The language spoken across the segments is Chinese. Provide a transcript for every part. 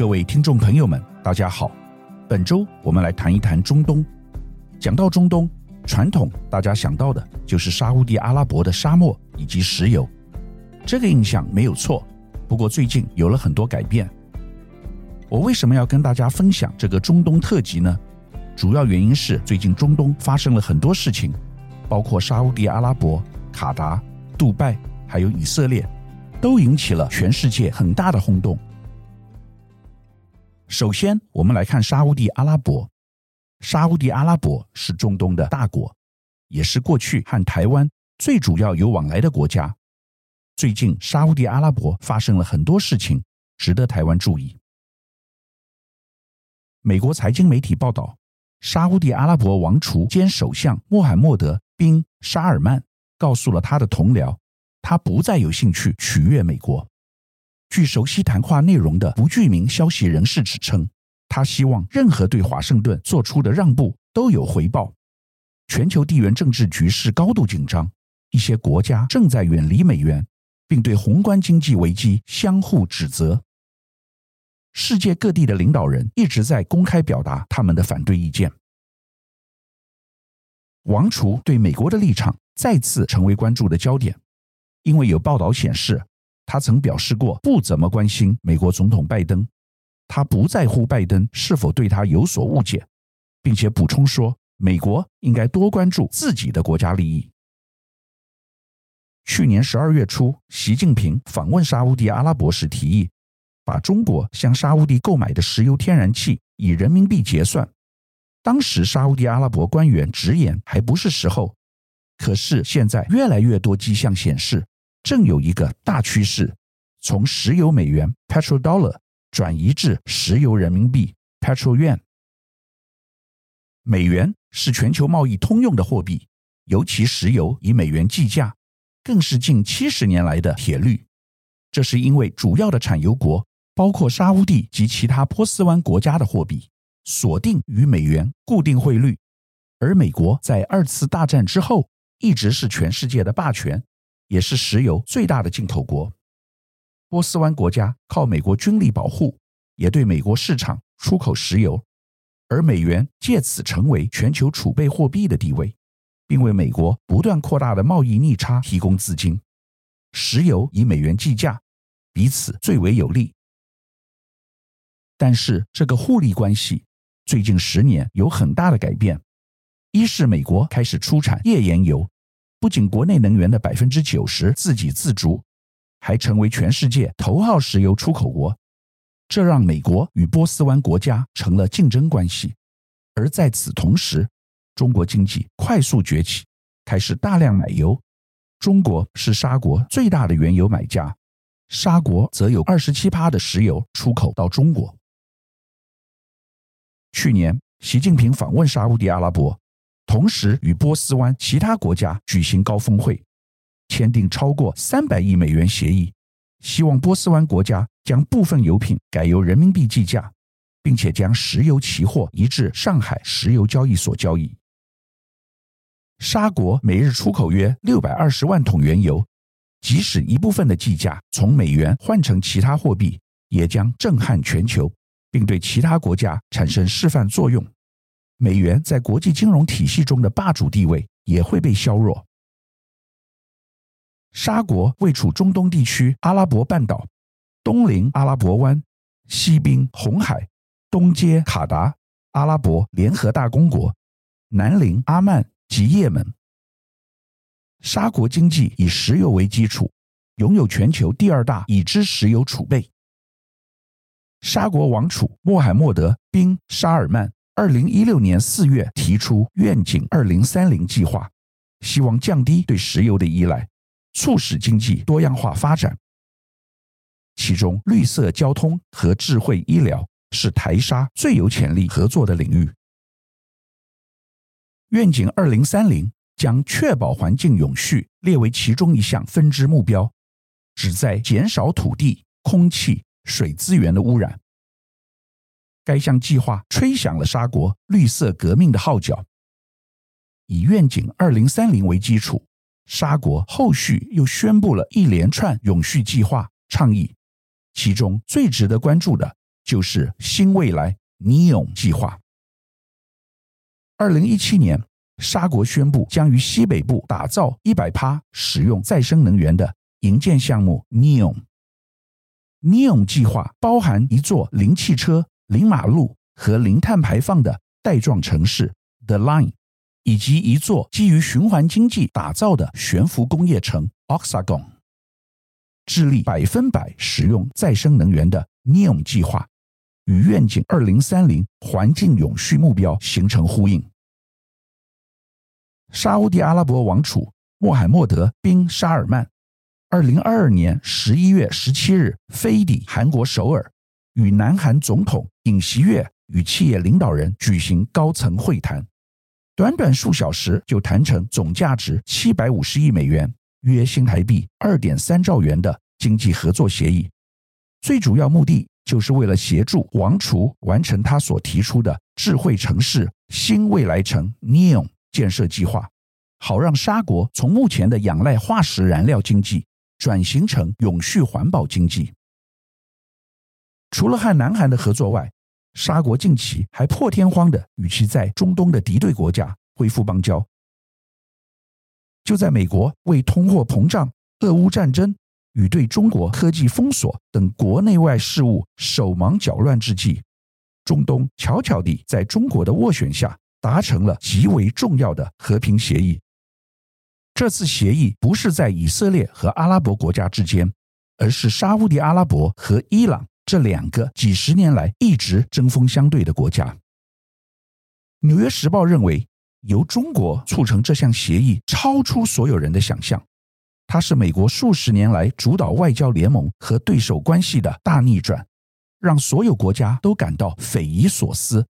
各位听众朋友们，大家好。本周我们来谈一谈中东。讲到中东，传统大家想到的就是沙乌地阿拉伯的沙漠以及石油，这个印象没有错。不过最近有了很多改变。我为什么要跟大家分享这个中东特辑呢？主要原因是最近中东发生了很多事情，包括沙乌地阿拉伯、卡达、杜拜，还有以色列，都引起了全世界很大的轰动。首先，我们来看沙乌地阿拉伯。沙乌地阿拉伯是中东的大国，也是过去和台湾最主要有往来的国家。最近，沙乌地阿拉伯发生了很多事情，值得台湾注意。美国财经媒体报道，沙乌地阿拉伯王储兼首相穆罕默德·宾·沙尔曼告诉了他的同僚，他不再有兴趣取悦美国。据熟悉谈话内容的不具名消息人士指称，他希望任何对华盛顿做出的让步都有回报。全球地缘政治局势高度紧张，一些国家正在远离美元，并对宏观经济危机相互指责。世界各地的领导人一直在公开表达他们的反对意见。王储对美国的立场再次成为关注的焦点，因为有报道显示，他曾表示过不怎么关心美国总统拜登，他不在乎拜登是否对他有所误解，并且补充说，美国应该多关注自己的国家利益。去年十二月初，习近平访问沙乌地阿拉伯时提议，把中国向沙乌地购买的石油天然气以人民币结算。当时沙乌地阿拉伯官员直言还不是时候，可是现在越来越多迹象显示。正有一个大趋势，从石油美元 （petrol dollar） 转移至石油人民币 （petrol yuan）。美元是全球贸易通用的货币，尤其石油以美元计价，更是近七十年来的铁律。这是因为主要的产油国，包括沙乌地及其他波斯湾国家的货币锁定与美元固定汇率，而美国在二次大战之后一直是全世界的霸权。也是石油最大的进口国，波斯湾国家靠美国军力保护，也对美国市场出口石油，而美元借此成为全球储备货币的地位，并为美国不断扩大的贸易逆差提供资金。石油以美元计价，彼此最为有利。但是这个互利关系最近十年有很大的改变，一是美国开始出产页岩油。不仅国内能源的百分之九十自给自足，还成为全世界头号石油出口国，这让美国与波斯湾国家成了竞争关系。而在此同时，中国经济快速崛起，开始大量买油。中国是沙国最大的原油买家，沙国则有二十七趴的石油出口到中国。去年，习近平访问沙乌地阿拉伯。同时，与波斯湾其他国家举行高峰会，签订超过三百亿美元协议，希望波斯湾国家将部分油品改由人民币计价，并且将石油期货移至上海石油交易所交易。沙国每日出口约六百二十万桶原油，即使一部分的计价从美元换成其他货币，也将震撼全球，并对其他国家产生示范作用。美元在国际金融体系中的霸主地位也会被削弱。沙国位处中东地区阿拉伯半岛，东临阿拉伯湾，西濒红海，东接卡达、阿拉伯联合大公国，南临阿曼及也门。沙国经济以石油为基础，拥有全球第二大已知石油储备。沙国王储穆罕默德·宾·沙尔曼。二零一六年四月提出愿景二零三零计划，希望降低对石油的依赖，促使经济多样化发展。其中，绿色交通和智慧医疗是台沙最有潜力合作的领域。愿景二零三零将确保环境永续列为其中一项分支目标，旨在减少土地、空气、水资源的污染。该项计划吹响了沙国绿色革命的号角。以愿景二零三零为基础，沙国后续又宣布了一连串永续计划倡议，其中最值得关注的就是新未来 NEOM 计划。二零一七年，沙国宣布将于西北部打造一百趴使用再生能源的营建项目 NEOM。NEOM 计划包含一座零汽车、零马路和零碳排放的带状城市 The Line，以及一座基于循环经济打造的悬浮工业城 Oxagon。致力百分百使用再生能源的 NEOM 计划，与愿景二零三零环境永续目标形成呼应。沙乌地阿拉伯王储穆罕默德·宾·沙尔曼，二零二二年十一月十七日飞抵韩国首尔，与南韩总统尹锡悦与企业领导人举行高层会谈，短短数小时就谈成总价值七百五十亿美元，约新台币二点三兆元的经济合作协议。最主要目的就是为了协助王储完成他所提出的智慧城市新未来城 NEOM。建设计划，好让沙国从目前的仰赖化石燃料经济转型成永续环保经济。除了和南韩的合作外，沙国近期还破天荒地与其在中东的敌对国家恢复邦交。就在美国为通货膨胀、俄乌战争与对中国科技封锁等国内外事务手忙脚乱之际，中东悄悄地在中国的斡旋下。达成了极为重要的和平协议。这次协议不是在以色列和阿拉伯国家之间，而是沙乌地阿拉伯和伊朗这两个几十年来一直针锋相对的国家。《纽约时报》认为，由中国促成这项协议超出所有人的想象，它是美国数十年来主导外交联盟和对手关系的大逆转，让所有国家都感到匪夷所思。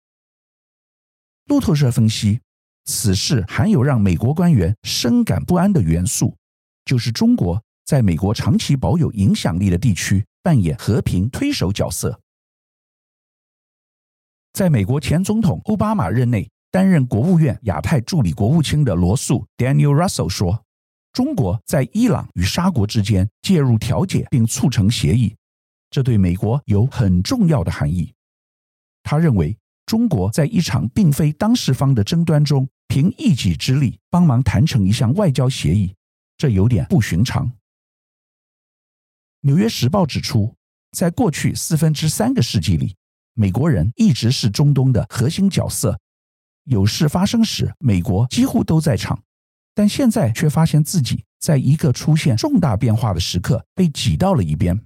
路透社分析，此事含有让美国官员深感不安的元素，就是中国在美国长期保有影响力的地区扮演和平推手角色。在美国前总统奥巴马任内担任国务院亚太助理国务卿的罗素 （Daniel Russell） 说：“中国在伊朗与沙国之间介入调解并促成协议，这对美国有很重要的含义。”他认为。中国在一场并非当事方的争端中，凭一己之力帮忙谈成一项外交协议，这有点不寻常。《纽约时报》指出，在过去四分之三个世纪里，美国人一直是中东的核心角色，有事发生时，美国几乎都在场，但现在却发现自己在一个出现重大变化的时刻被挤到了一边。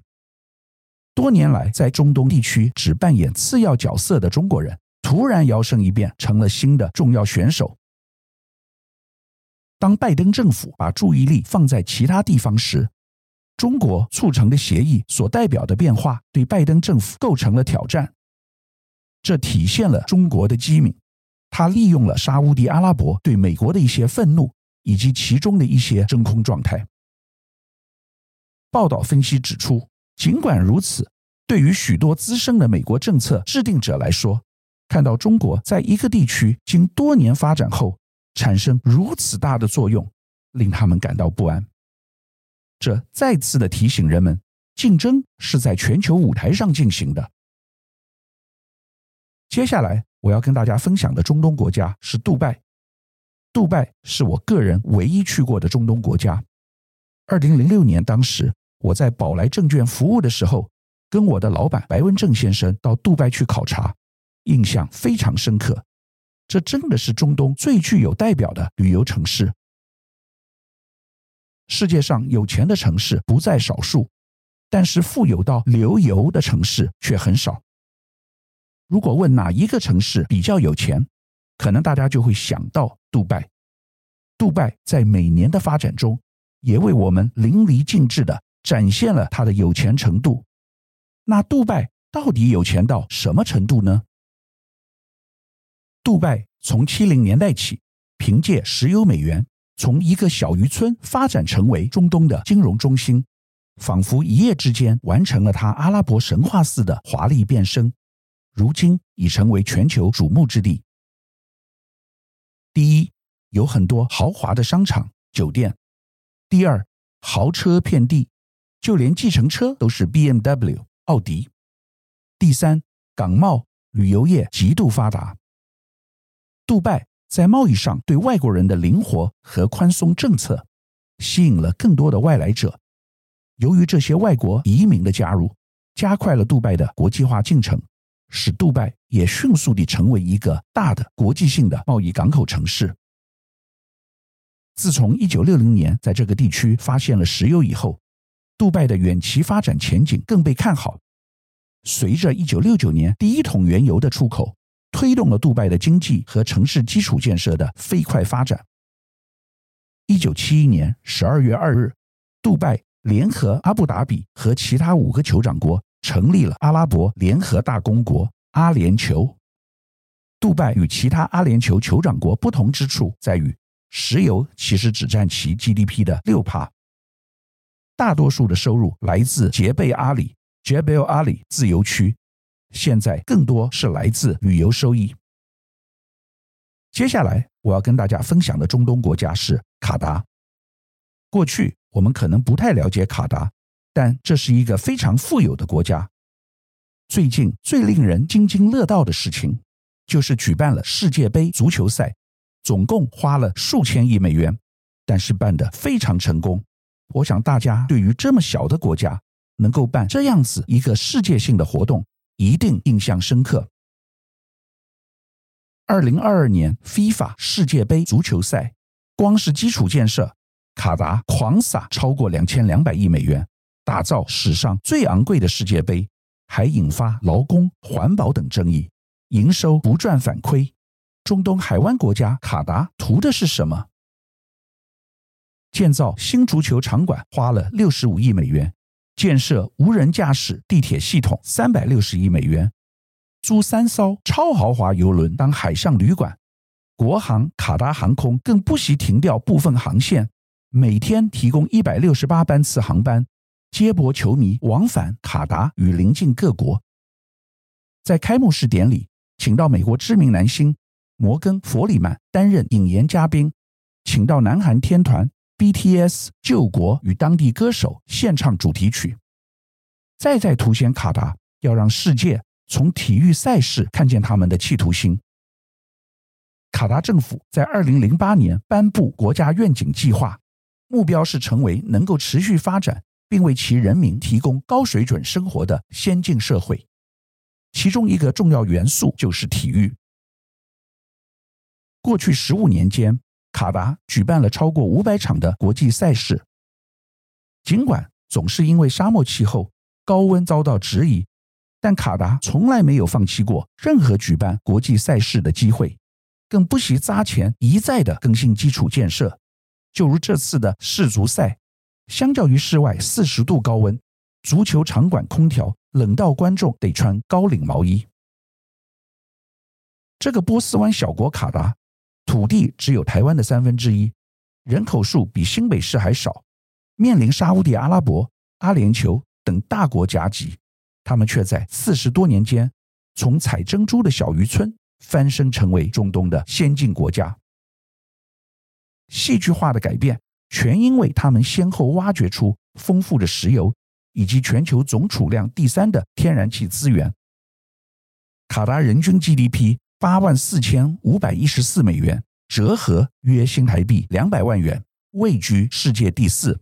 多年来在中东地区只扮演次要角色的中国人。突然摇身一变成了新的重要选手。当拜登政府把注意力放在其他地方时，中国促成的协议所代表的变化对拜登政府构成了挑战。这体现了中国的机敏，他利用了沙乌地阿拉伯对美国的一些愤怒以及其中的一些真空状态。报道分析指出，尽管如此，对于许多资深的美国政策制定者来说，看到中国在一个地区经多年发展后产生如此大的作用，令他们感到不安。这再次的提醒人们，竞争是在全球舞台上进行的。接下来我要跟大家分享的中东国家是杜拜。杜拜是我个人唯一去过的中东国家。二零零六年，当时我在宝来证券服务的时候，跟我的老板白文正先生到杜拜去考察。印象非常深刻，这真的是中东最具有代表的旅游城市。世界上有钱的城市不在少数，但是富有到流油的城市却很少。如果问哪一个城市比较有钱，可能大家就会想到杜拜。杜拜在每年的发展中，也为我们淋漓尽致地展现了它的有钱程度。那杜拜到底有钱到什么程度呢？杜拜从七零年代起，凭借石油美元，从一个小渔村发展成为中东的金融中心，仿佛一夜之间完成了它阿拉伯神话似的华丽变身，如今已成为全球瞩目之地。第一，有很多豪华的商场、酒店；第二，豪车遍地，就连计程车都是 BMW、奥迪；第三，港贸、旅游业极度发达。杜拜在贸易上对外国人的灵活和宽松政策，吸引了更多的外来者。由于这些外国移民的加入，加快了杜拜的国际化进程，使杜拜也迅速地成为一个大的国际性的贸易港口城市。自从1960年在这个地区发现了石油以后，杜拜的远期发展前景更被看好。随着1969年第一桶原油的出口，推动了杜拜的经济和城市基础建设的飞快发展。1971年12月2日，杜拜联合阿布达比和其他五个酋长国成立了阿拉伯联合大公国阿联酋。杜拜与其他阿联酋酋长国不同之处在于，石油其实只占其 GDP 的六趴，大多数的收入来自杰贝阿里 （Jebel Ali） 自由区，现在更多是来自旅游收益。接下来我要跟大家分享的中东国家是卡达。过去我们可能不太了解卡达，但这是一个非常富有的国家。最近最令人津津乐道的事情，就是举办了世界杯足球赛。总共花了数千亿美元，但是办得非常成功。我想大家对于这么小的国家能够办这样子一个世界性的活动，一定印象深刻。二零二二年 FIFA 世界杯足球赛，光是基础建设，卡达狂撒超过两千两百亿美元，打造史上最昂贵的世界杯，还引发劳工、环保等争议，营收不赚反亏。中东海湾国家卡达图的是什么？建造新足球场馆花了六十五亿美元，建设无人驾驶地铁系统三百六十亿美元，租三艘超豪华游轮当海上旅馆。国航卡达航空更不惜停掉部分航线，每天提供一百六十八班次航班，接驳球迷往返卡达与邻近各国。在开幕式典礼，请到美国知名男星。摩根·弗里曼担任引言嘉宾，请到南韩天团 BTS 救国与当地歌手献唱主题曲，再再凸显卡达要让世界从体育赛事看见他们的企图心。卡达政府在二零零八年颁布国家愿景计划，目标是成为能够持续发展并为其人民提供高水准生活的先进社会，其中一个重要元素就是体育。过去十五年间，卡达举办了超过五百场的国际赛事。尽管总是因为沙漠气候、高温遭到质疑，但卡达从来没有放弃过任何举办国际赛事的机会，更不惜砸钱一再的更新基础建设。就如这次的世足赛，相较于室外四十度高温，足球场馆空调冷到观众得穿高领毛衣。这个波斯湾小国卡达。土地只有台湾的三分之一，人口数比新北市还少，面临沙乌地阿拉伯、阿联酋等大国夹击，他们却在四十多年间，从采珍珠的小渔村翻身成为中东的先进国家。戏剧化的改变，全因为他们先后挖掘出丰富的石油，以及全球总储量第三的天然气资源。卡达人均 GDP。八万四千五百一十四美元，折合约新台币两百万元，位居世界第四。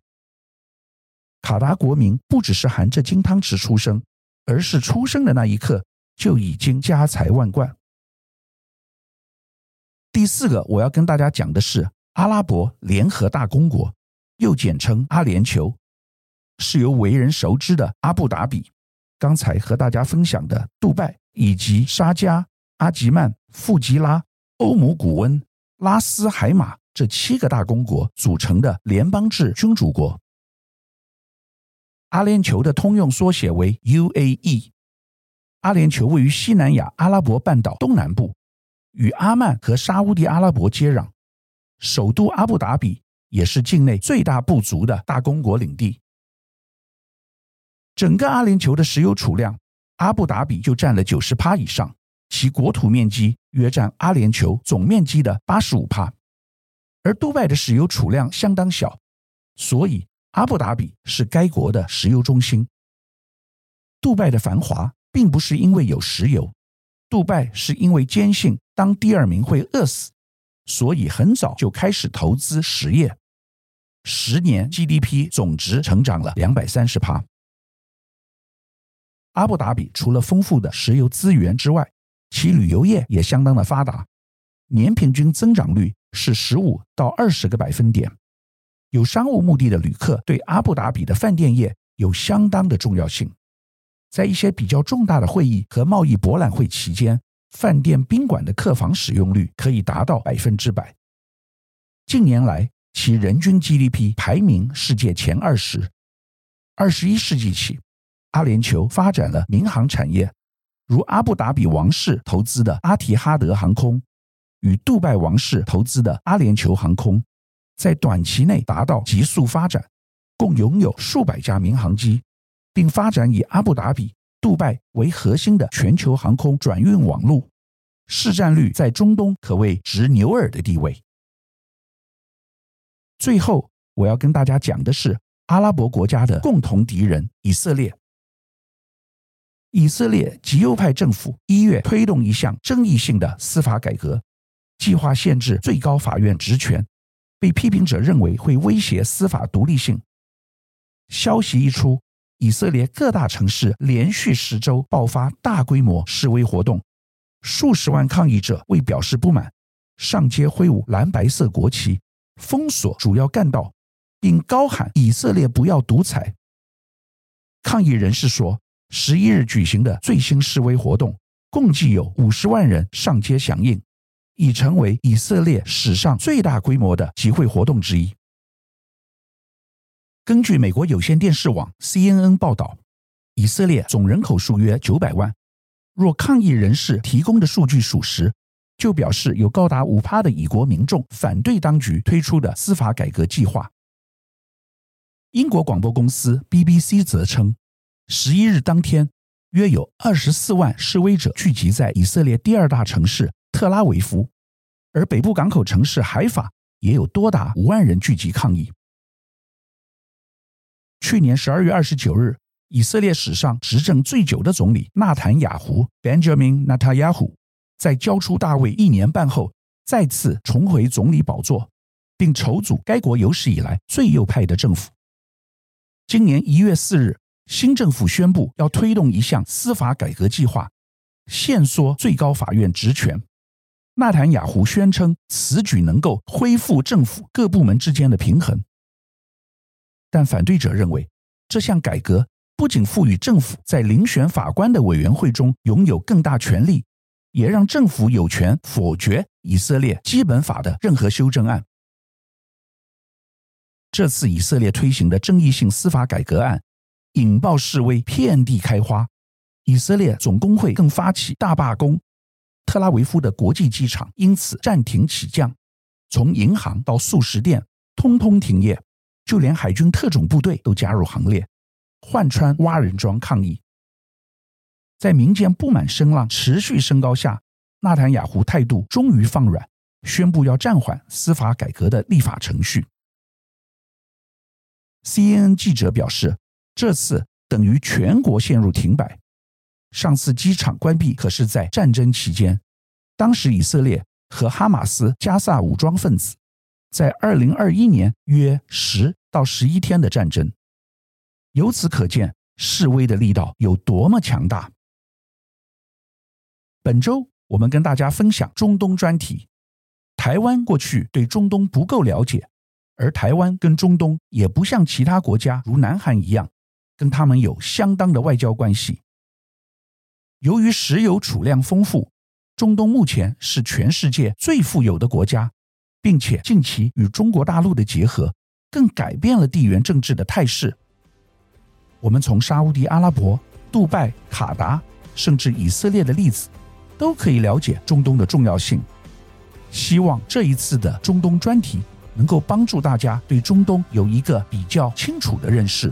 卡达国民不只是含着金汤匙出生，而是出生的那一刻就已经家财万贯。第四个我要跟大家讲的是阿拉伯联合大公国，又简称阿联酋，是由为人熟知的阿布达比、刚才和大家分享的杜拜以及沙迦。阿吉曼、富吉拉、欧姆古温、拉斯海马这七个大公国组成的联邦制君主国。阿联酋的通用缩写为 UAE。阿联酋位于西南亚阿拉伯半岛东南部，与阿曼和沙乌地阿拉伯接壤。首都阿布达比也是境内最大部族的大公国领地。整个阿联酋的石油储量，阿布达比就占了九十趴以上。其国土面积约占阿联酋总面积的八十五帕，而杜拜的石油储量相当小，所以阿布达比是该国的石油中心。杜拜的繁华并不是因为有石油，杜拜是因为坚信当第二名会饿死，所以很早就开始投资实业。十年 GDP 总值成长了两百三十帕。阿布达比除了丰富的石油资源之外，其旅游业也相当的发达，年平均增长率是十五到二十个百分点。有商务目的的旅客对阿布达比的饭店业有相当的重要性，在一些比较重大的会议和贸易博览会期间，饭店宾馆的客房使用率可以达到百分之百。近年来，其人均 GDP 排名世界前二十。二十一世纪起，阿联酋发展了民航产业，如阿布达比王室投资的阿提哈德航空与杜拜王室投资的阿联酋航空，在短期内达到急速发展，共拥有数百架民航机，并发展以阿布达比、杜拜为核心的全球航空转运网络，市占率在中东可谓执牛耳的地位。最后，我要跟大家讲的是阿拉伯国家的共同敌人以色列。以色列极右派政府一月推动一项争议性的司法改革，计划限制最高法院职权，被批评者认为会威胁司法独立性。消息一出，以色列各大城市连续十周爆发大规模示威活动，数十万抗议者为表示不满，上街挥舞蓝白色国旗。封锁主要干道，并高喊“以色列不要独裁”。抗议人士说，十一日举行的最新示威活动，共计有五十万人上街响应，已成为以色列史上最大规模的集会活动之一。根据美国有线电视网 CNN 报道，以色列总人口数约九百万，若抗议人士提供的数据属实，就表示有高达五趴的以国民众反对当局推出的司法改革计划。英国广播公司 BBC 则称，十一日当天，约有二十四万示威者聚集在以色列第二大城市特拉维夫，而北部港口城市海法也有多达五万人聚集抗议。去年十二月二十九日，以色列史上执政最久的总理纳坦雅胡 （Benjamin Netanyahu）。在交出大位一年半后，再次重回总理宝座，并筹组该国有史以来最右派的政府。今年一月四日，新政府宣布要推动一项司法改革计划，限缩最高法院职权。纳坦雅胡宣称，此举能够恢复政府各部门之间的平衡。但反对者认为，这项改革不仅赋予政府在遴选法官的委员会中拥有更大权力。也让政府有权否决以色列基本法的任何修正案。这次以色列推行的争议性司法改革案，引爆示威，遍地开花。以色列总工会更发起大罢工，特拉维夫的国际机场因此暂停起降，从银行到速食店通通停业，就连海军特种部队都加入行列，换穿蛙人装抗议。在民间不满声浪持续升高下，纳坦雅胡态度终于放软，宣布要暂缓司法改革的立法程序。CNN 记者表示，这次等于全国陷入停摆。上次机场关闭可是在战争期间，当时以色列和哈马斯加萨武装分子在二零二一年约十到十一天的战争。由此可见，示威的力道有多么强大。本周我们跟大家分享中东专题。台湾过去对中东不够了解，而台湾跟中东也不像其他国家如南韩一样，跟他们有相当的外交关系。由于石油储量丰富，中东目前是全世界最富有的国家，并且近期与中国大陆的结合，更改变了地缘政治的态势。我们从沙乌地阿拉伯、杜拜、卡达，甚至以色列的例子。都可以了解中东的重要性。希望这一次的中东专题能够帮助大家对中东有一个比较清楚的认识。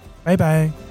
拜拜。